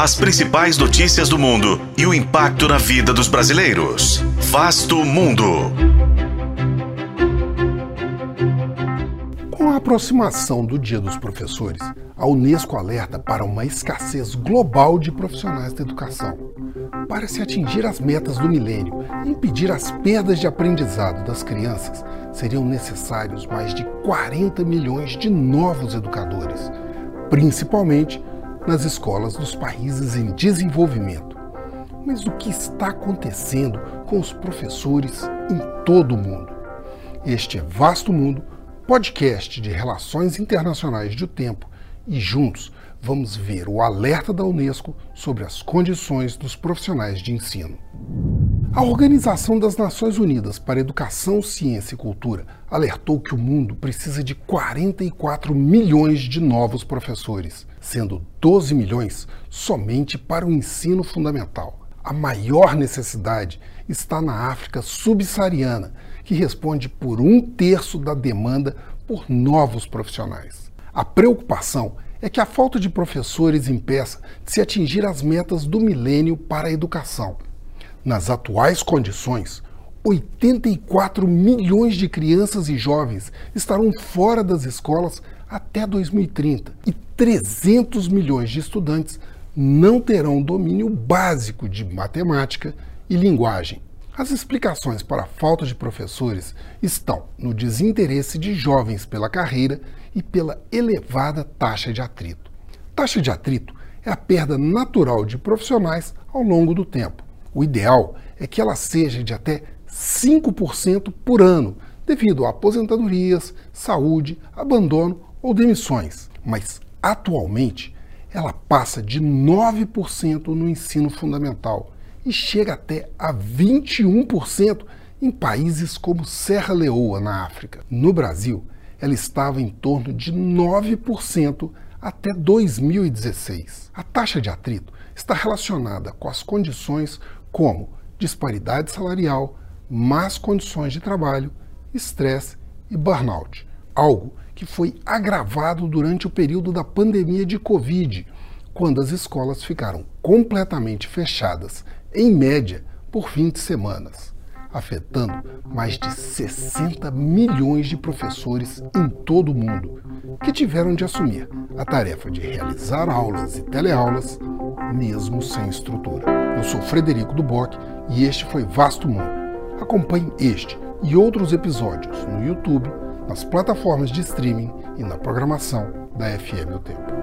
As principais notícias do mundo e o impacto na vida dos brasileiros. Vasto Mundo. Com a aproximação do Dia dos Professores, a Unesco alerta para uma escassez global de profissionais da educação. Para se atingir as metas do milênio e impedir as perdas de aprendizado das crianças, seriam necessários mais de 40 milhões de novos educadores, principalmente nas escolas dos países em desenvolvimento. Mas o que está acontecendo com os professores em todo o mundo? Este é Vasto Mundo, podcast de relações internacionais do tempo, e juntos vamos ver o alerta da Unesco sobre as condições dos profissionais de ensino. A Organização das Nações Unidas para Educação, Ciência e Cultura alertou que o mundo precisa de 44 milhões de novos professores, sendo 12 milhões somente para o ensino fundamental. A maior necessidade está na África subsaariana, que responde por um terço da demanda por novos profissionais. A preocupação é que a falta de professores impeça de se atingir as metas do milênio para a educação nas atuais condições, 84 milhões de crianças e jovens estarão fora das escolas até 2030 e 300 milhões de estudantes não terão domínio básico de matemática e linguagem. As explicações para a falta de professores estão no desinteresse de jovens pela carreira e pela elevada taxa de atrito. Taxa de atrito é a perda natural de profissionais ao longo do tempo. O ideal é que ela seja de até 5% por ano, devido a aposentadorias, saúde, abandono ou demissões. Mas, atualmente, ela passa de 9% no ensino fundamental e chega até a 21% em países como Serra Leoa, na África. No Brasil, ela estava em torno de 9% até 2016. A taxa de atrito está relacionada com as condições como disparidade salarial, más condições de trabalho, estresse e burnout. Algo que foi agravado durante o período da pandemia de Covid, quando as escolas ficaram completamente fechadas, em média, por 20 semanas, afetando mais de 60 milhões de professores em todo o mundo, que tiveram de assumir a tarefa de realizar aulas e teleaulas, mesmo sem estrutura. Eu sou Frederico Duboc e este foi Vasto Mundo. Acompanhe este e outros episódios no YouTube, nas plataformas de streaming e na programação da FM O Tempo.